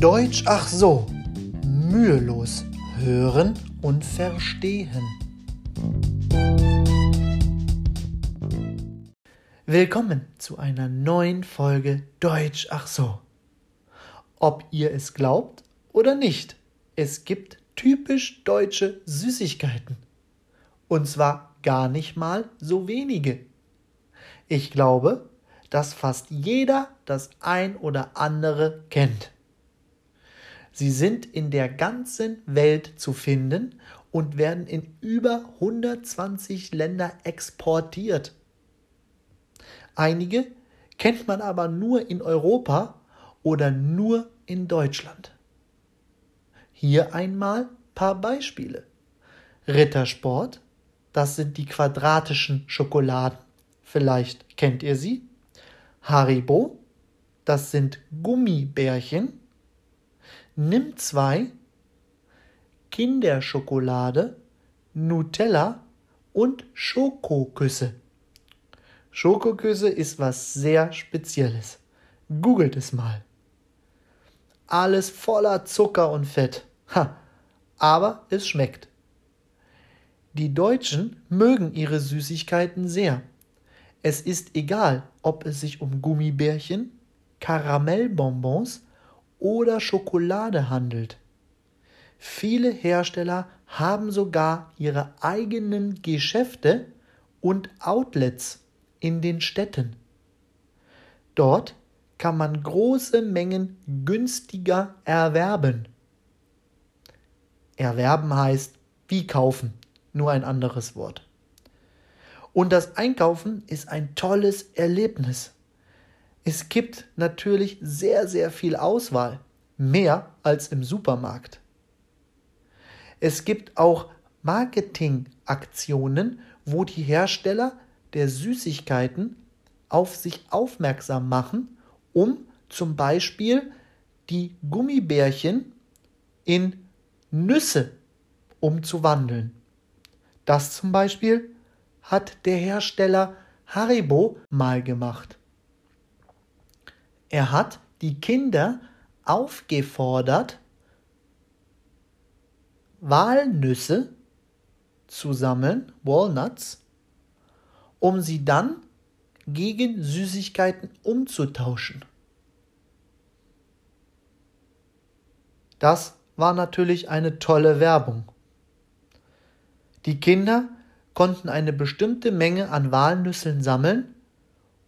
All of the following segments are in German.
Deutsch ach so. Mühelos hören und verstehen. Willkommen zu einer neuen Folge Deutsch ach so. Ob ihr es glaubt oder nicht, es gibt typisch deutsche Süßigkeiten. Und zwar gar nicht mal so wenige. Ich glaube, dass fast jeder das ein oder andere kennt. Sie sind in der ganzen Welt zu finden und werden in über 120 Länder exportiert. Einige kennt man aber nur in Europa oder nur in Deutschland. Hier einmal paar Beispiele. Rittersport, das sind die quadratischen Schokoladen. Vielleicht kennt ihr sie. Haribo, das sind Gummibärchen. Nimm zwei, Kinderschokolade, Nutella und Schokoküsse. Schokoküsse ist was sehr Spezielles. Googelt es mal. Alles voller Zucker und Fett. Ha, aber es schmeckt. Die Deutschen mögen ihre Süßigkeiten sehr. Es ist egal, ob es sich um Gummibärchen, Karamellbonbons oder Schokolade handelt. Viele Hersteller haben sogar ihre eigenen Geschäfte und Outlets in den Städten. Dort kann man große Mengen günstiger erwerben. Erwerben heißt wie kaufen, nur ein anderes Wort. Und das Einkaufen ist ein tolles Erlebnis. Es gibt natürlich sehr, sehr viel Auswahl, mehr als im Supermarkt. Es gibt auch Marketingaktionen, wo die Hersteller der Süßigkeiten auf sich aufmerksam machen, um zum Beispiel die Gummibärchen in Nüsse umzuwandeln. Das zum Beispiel hat der Hersteller Haribo mal gemacht. Er hat die Kinder aufgefordert, Walnüsse zu sammeln, Walnuts, um sie dann gegen Süßigkeiten umzutauschen. Das war natürlich eine tolle Werbung. Die Kinder konnten eine bestimmte Menge an Walnüsseln sammeln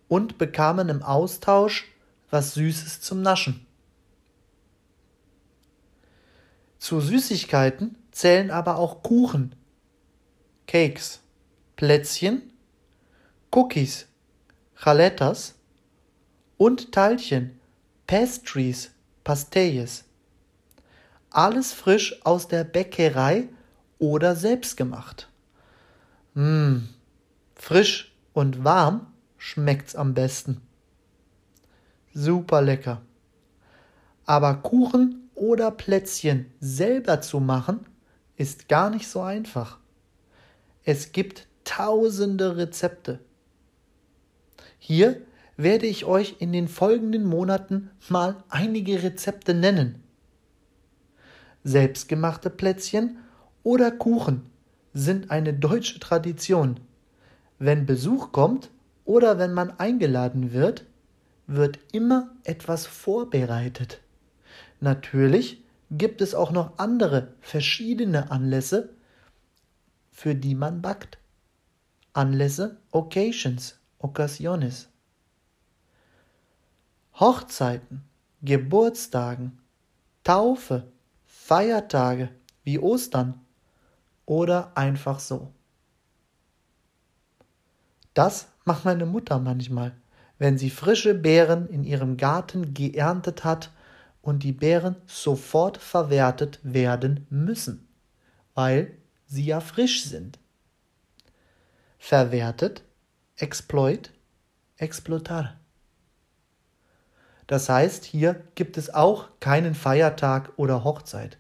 und bekamen im Austausch was Süßes zum Naschen. Zu Süßigkeiten zählen aber auch Kuchen, Cakes, Plätzchen, Cookies, Chaletas und Teilchen, Pastries, Pastilles. Alles frisch aus der Bäckerei oder selbst gemacht. Mmm, frisch und warm schmeckt's am besten. Super lecker. Aber Kuchen oder Plätzchen selber zu machen, ist gar nicht so einfach. Es gibt tausende Rezepte. Hier werde ich euch in den folgenden Monaten mal einige Rezepte nennen. Selbstgemachte Plätzchen oder Kuchen sind eine deutsche Tradition. Wenn Besuch kommt oder wenn man eingeladen wird, wird immer etwas vorbereitet. Natürlich gibt es auch noch andere verschiedene Anlässe, für die man backt. Anlässe, Occasions, Occasiones. Hochzeiten, Geburtstagen, Taufe, Feiertage wie Ostern oder einfach so. Das macht meine Mutter manchmal, wenn sie frische Beeren in ihrem Garten geerntet hat und die Beeren sofort verwertet werden müssen, weil sie ja frisch sind. Verwertet, exploit, explotar. Das heißt, hier gibt es auch keinen Feiertag oder Hochzeit.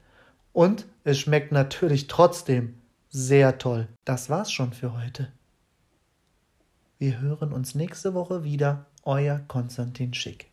Und es schmeckt natürlich trotzdem sehr toll. Das war's schon für heute. Wir hören uns nächste Woche wieder. Euer Konstantin Schick.